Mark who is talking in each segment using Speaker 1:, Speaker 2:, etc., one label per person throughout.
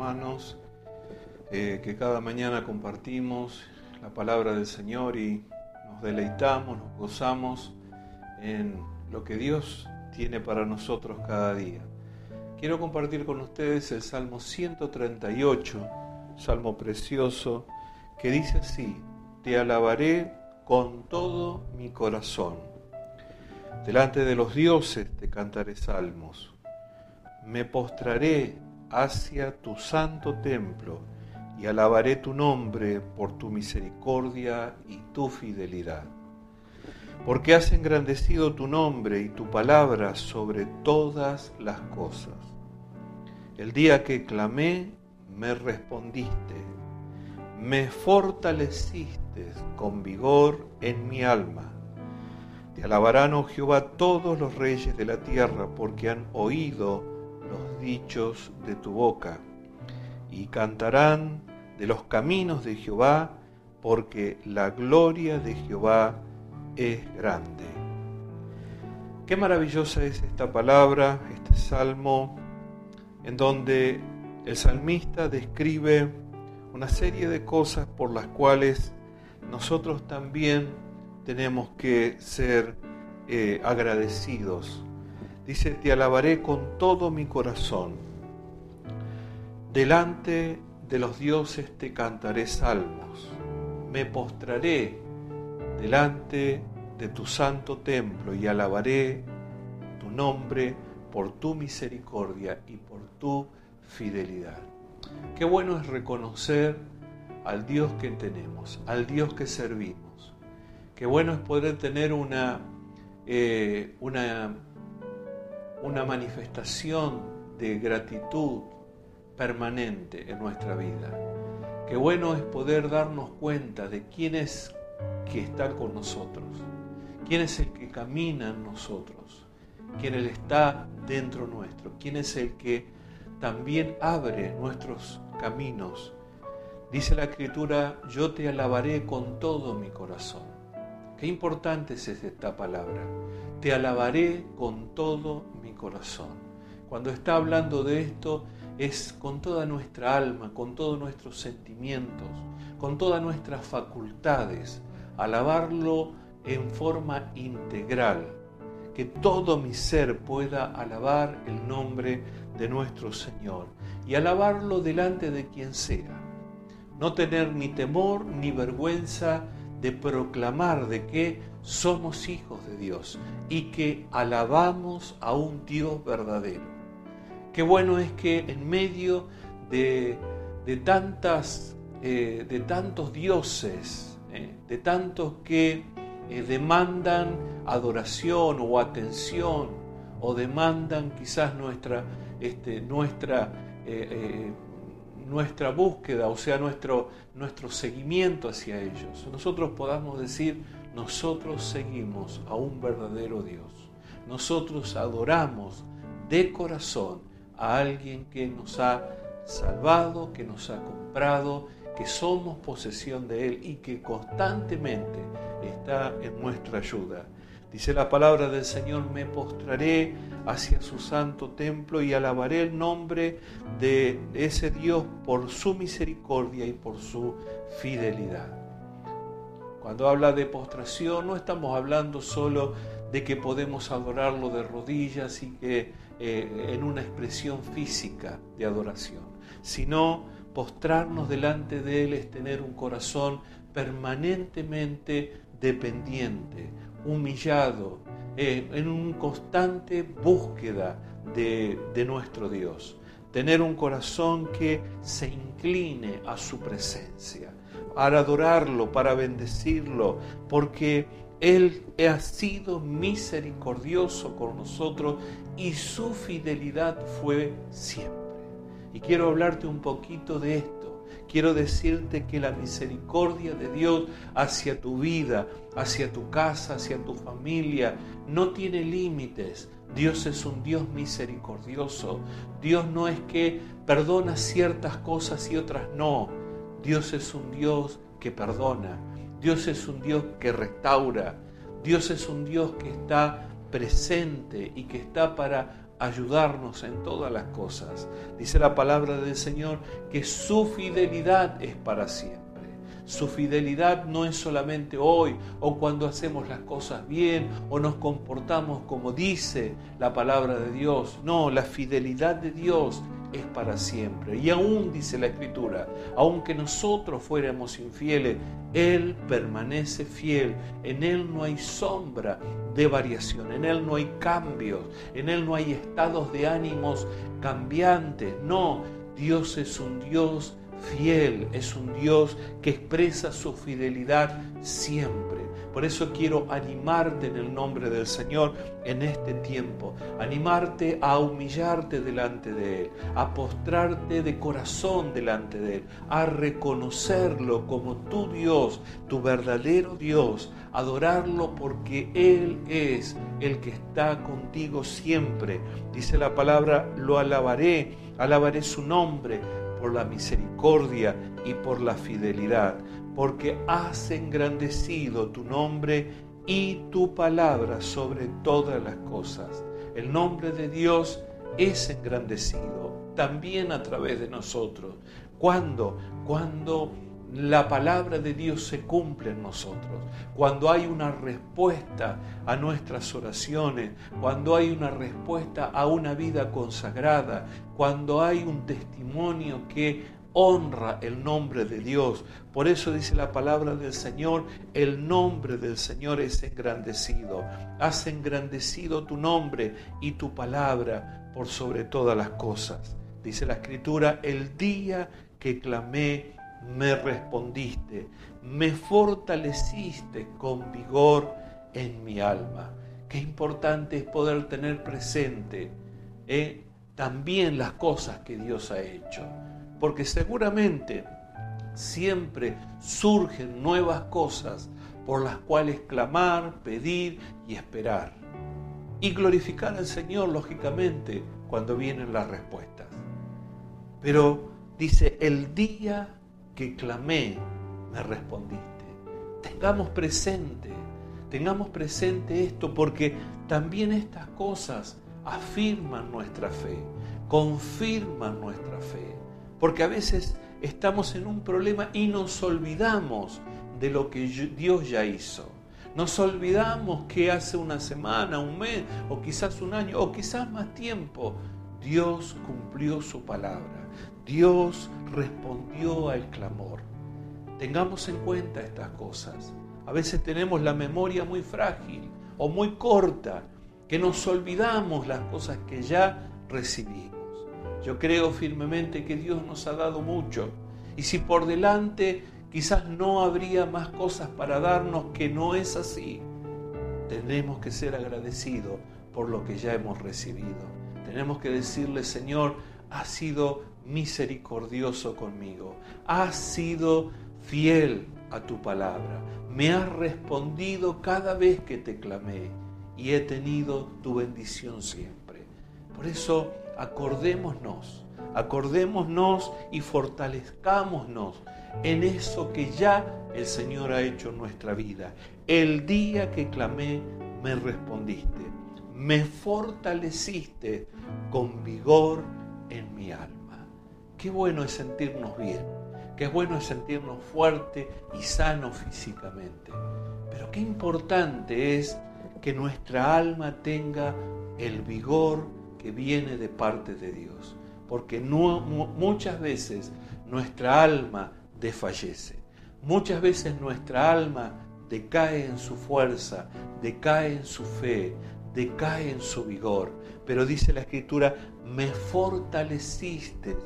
Speaker 1: hermanos eh, que cada mañana compartimos la palabra del Señor y nos deleitamos, nos gozamos en lo que Dios tiene para nosotros cada día. Quiero compartir con ustedes el Salmo 138, Salmo precioso, que dice así, Te alabaré con todo mi corazón. Delante de los dioses te cantaré salmos. Me postraré hacia tu santo templo y alabaré tu nombre por tu misericordia y tu fidelidad. Porque has engrandecido tu nombre y tu palabra sobre todas las cosas. El día que clamé, me respondiste, me fortaleciste con vigor en mi alma. Te alabarán, oh Jehová, todos los reyes de la tierra, porque han oído dichos de tu boca, y cantarán de los caminos de Jehová, porque la gloria de Jehová es grande. Qué maravillosa es esta palabra, este salmo, en donde el salmista describe una serie de cosas por las cuales nosotros también tenemos que ser eh, agradecidos. Dice, te alabaré con todo mi corazón. Delante de los dioses te cantaré salmos, me postraré delante de tu santo templo y alabaré tu nombre por tu misericordia y por tu fidelidad. Qué bueno es reconocer al Dios que tenemos, al Dios que servimos. Qué bueno es poder tener una, eh, una, una manifestación de gratitud, permanente en nuestra vida. Qué bueno es poder darnos cuenta de quién es que está con nosotros, quién es el que camina en nosotros, quién Él está dentro nuestro, quién es el que también abre nuestros caminos. Dice la escritura, yo te alabaré con todo mi corazón. Qué importante es esta palabra. Te alabaré con todo mi corazón. Cuando está hablando de esto, es con toda nuestra alma, con todos nuestros sentimientos, con todas nuestras facultades, alabarlo en forma integral, que todo mi ser pueda alabar el nombre de nuestro Señor y alabarlo delante de quien sea. No tener ni temor ni vergüenza de proclamar de que somos hijos de Dios y que alabamos a un Dios verdadero. Qué bueno es que en medio de, tantas, eh, de tantos dioses, eh, de tantos que eh, demandan adoración o atención, o demandan quizás nuestra, este, nuestra, nuestra búsqueda, o sea, nuestro, nuestro seguimiento hacia ellos. Nosotros podamos decir, nosotros seguimos a un verdadero Dios. Nosotros adoramos de corazón a alguien que nos ha salvado, que nos ha comprado, que somos posesión de Él y que constantemente está en nuestra ayuda. Dice la palabra del Señor, me postraré hacia su santo templo y alabaré el nombre de ese Dios por su misericordia y por su fidelidad. Cuando habla de postración no estamos hablando solo de que podemos adorarlo de rodillas y que eh, en una expresión física de adoración, sino postrarnos delante de Él es tener un corazón permanentemente dependiente, humillado, eh, en una constante búsqueda de, de nuestro Dios. Tener un corazón que se incline a su presencia, para adorarlo, para bendecirlo, porque él ha sido misericordioso con nosotros y su fidelidad fue siempre. Y quiero hablarte un poquito de esto. Quiero decirte que la misericordia de Dios hacia tu vida, hacia tu casa, hacia tu familia, no tiene límites. Dios es un Dios misericordioso. Dios no es que perdona ciertas cosas y otras no. Dios es un Dios que perdona. Dios es un Dios que restaura. Dios es un Dios que está presente y que está para ayudarnos en todas las cosas. Dice la palabra del Señor que su fidelidad es para siempre. Su fidelidad no es solamente hoy o cuando hacemos las cosas bien o nos comportamos como dice la palabra de Dios. No, la fidelidad de Dios es para siempre. Y aún dice la Escritura, aunque nosotros fuéramos infieles, Él permanece fiel. En Él no hay sombra de variación, en Él no hay cambios, en Él no hay estados de ánimos cambiantes. No, Dios es un Dios fiel, es un Dios que expresa su fidelidad siempre. Por eso quiero animarte en el nombre del Señor en este tiempo, animarte a humillarte delante de Él, a postrarte de corazón delante de Él, a reconocerlo como tu Dios, tu verdadero Dios, adorarlo porque Él es el que está contigo siempre. Dice la palabra, lo alabaré, alabaré su nombre por la misericordia y por la fidelidad, porque has engrandecido tu nombre y tu palabra sobre todas las cosas. El nombre de Dios es engrandecido también a través de nosotros. ¿Cuándo? Cuando la palabra de Dios se cumple en nosotros, cuando hay una respuesta a nuestras oraciones, cuando hay una respuesta a una vida consagrada, cuando hay un testimonio que honra el nombre de Dios. Por eso dice la palabra del Señor, el nombre del Señor es engrandecido. Has engrandecido tu nombre y tu palabra por sobre todas las cosas. Dice la escritura, el día que clamé, me respondiste, me fortaleciste con vigor en mi alma. Qué importante es poder tener presente eh, también las cosas que Dios ha hecho, porque seguramente siempre surgen nuevas cosas por las cuales clamar, pedir y esperar. Y glorificar al Señor, lógicamente, cuando vienen las respuestas. Pero dice, el día que clamé, me respondiste. Tengamos presente, tengamos presente esto porque también estas cosas afirman nuestra fe, confirman nuestra fe. Porque a veces estamos en un problema y nos olvidamos de lo que Dios ya hizo. Nos olvidamos que hace una semana, un mes, o quizás un año, o quizás más tiempo, Dios cumplió su palabra. Dios respondió al clamor. Tengamos en cuenta estas cosas. A veces tenemos la memoria muy frágil o muy corta, que nos olvidamos las cosas que ya recibimos. Yo creo firmemente que Dios nos ha dado mucho y si por delante quizás no habría más cosas para darnos que no es así, tenemos que ser agradecidos por lo que ya hemos recibido. Tenemos que decirle, Señor, ha sido misericordioso conmigo, has sido fiel a tu palabra, me has respondido cada vez que te clamé y he tenido tu bendición siempre. Por eso acordémonos, acordémonos y fortalezcámonos en eso que ya el Señor ha hecho en nuestra vida. El día que clamé, me respondiste, me fortaleciste con vigor en mi alma. Qué bueno es sentirnos bien, qué bueno es sentirnos fuerte y sano físicamente. Pero qué importante es que nuestra alma tenga el vigor que viene de parte de Dios. Porque muchas veces nuestra alma desfallece. Muchas veces nuestra alma decae en su fuerza, decae en su fe, decae en su vigor. Pero dice la Escritura, me fortaleciste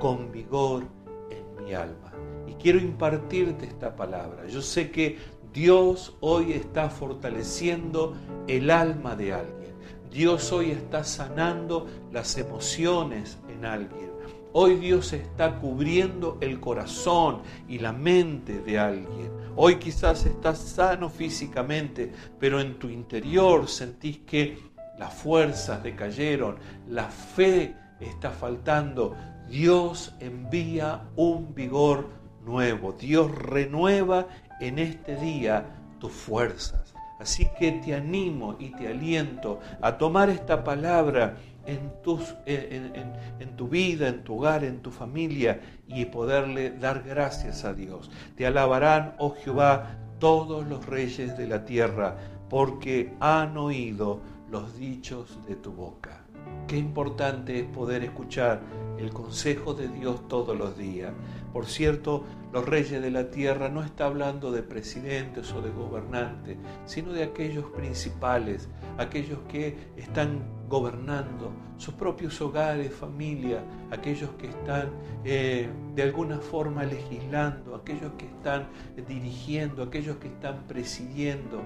Speaker 1: con vigor en mi alma. Y quiero impartirte esta palabra. Yo sé que Dios hoy está fortaleciendo el alma de alguien. Dios hoy está sanando las emociones en alguien. Hoy Dios está cubriendo el corazón y la mente de alguien. Hoy quizás estás sano físicamente, pero en tu interior sentís que las fuerzas decayeron, la fe está faltando, Dios envía un vigor nuevo. Dios renueva en este día tus fuerzas. Así que te animo y te aliento a tomar esta palabra en, en, tu vida, en tu hogar, en tu familia y poderle dar gracias a Dios. Te alabarán, oh Jehová, todos los reyes de la tierra, porque han oído los dichos de tu boca. Qué importante es poder escuchar el consejo de Dios todos los días. Por cierto, los reyes de la tierra no está hablando de presidentes o de gobernantes, sino de aquellos principales, aquellos que están gobernando sus propios hogares, familia, aquellos que están eh, de alguna forma legislando, aquellos que están dirigiendo, aquellos que están presidiendo.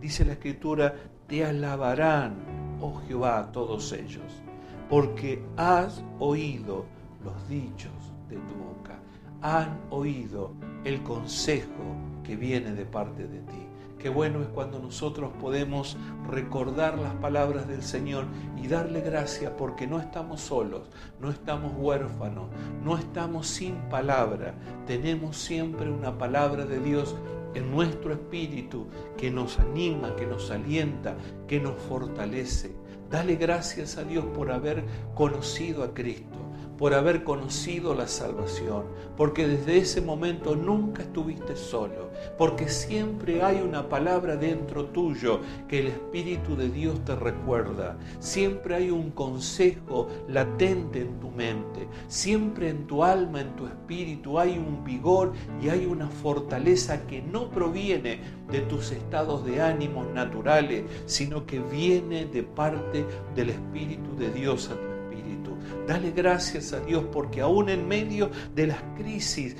Speaker 1: Dice la escritura, te alabarán, oh Jehová, todos ellos porque has oído los dichos de tu boca, han oído el consejo que viene de parte de ti. Qué bueno es cuando nosotros podemos recordar las palabras del Señor y darle gracia porque no estamos solos, no estamos huérfanos, no estamos sin palabra. Tenemos siempre una palabra de Dios en nuestro espíritu que nos anima, que nos alienta, que nos fortalece. Dale gracias a Dios por haber conocido a Cristo, por haber conocido la salvación, porque desde ese momento nunca estuviste solo, porque siempre hay una palabra dentro tuyo que el Espíritu de Dios te recuerda, siempre hay un consejo latente en tu mente, siempre en tu alma, en tu espíritu hay un vigor y hay una fortaleza que no proviene de tus estados de ánimo naturales, sino que viene de parte del Espíritu de Dios a espíritu. Dale gracias a Dios porque aún en medio de las crisis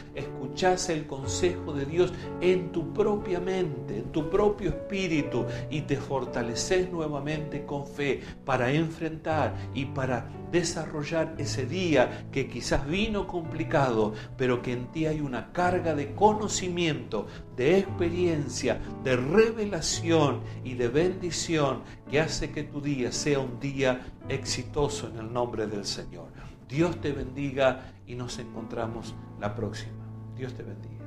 Speaker 1: escuchas el consejo de Dios en tu propia mente, en tu propio espíritu y te fortaleces nuevamente con fe para enfrentar y para desarrollar ese día que quizás vino complicado, pero que en ti hay una carga de conocimiento, de experiencia, de revelación y de bendición que hace que tu día sea un día exitoso en el nombre del Señor. Dios te bendiga y nos encontramos la próxima. Dios te bendiga.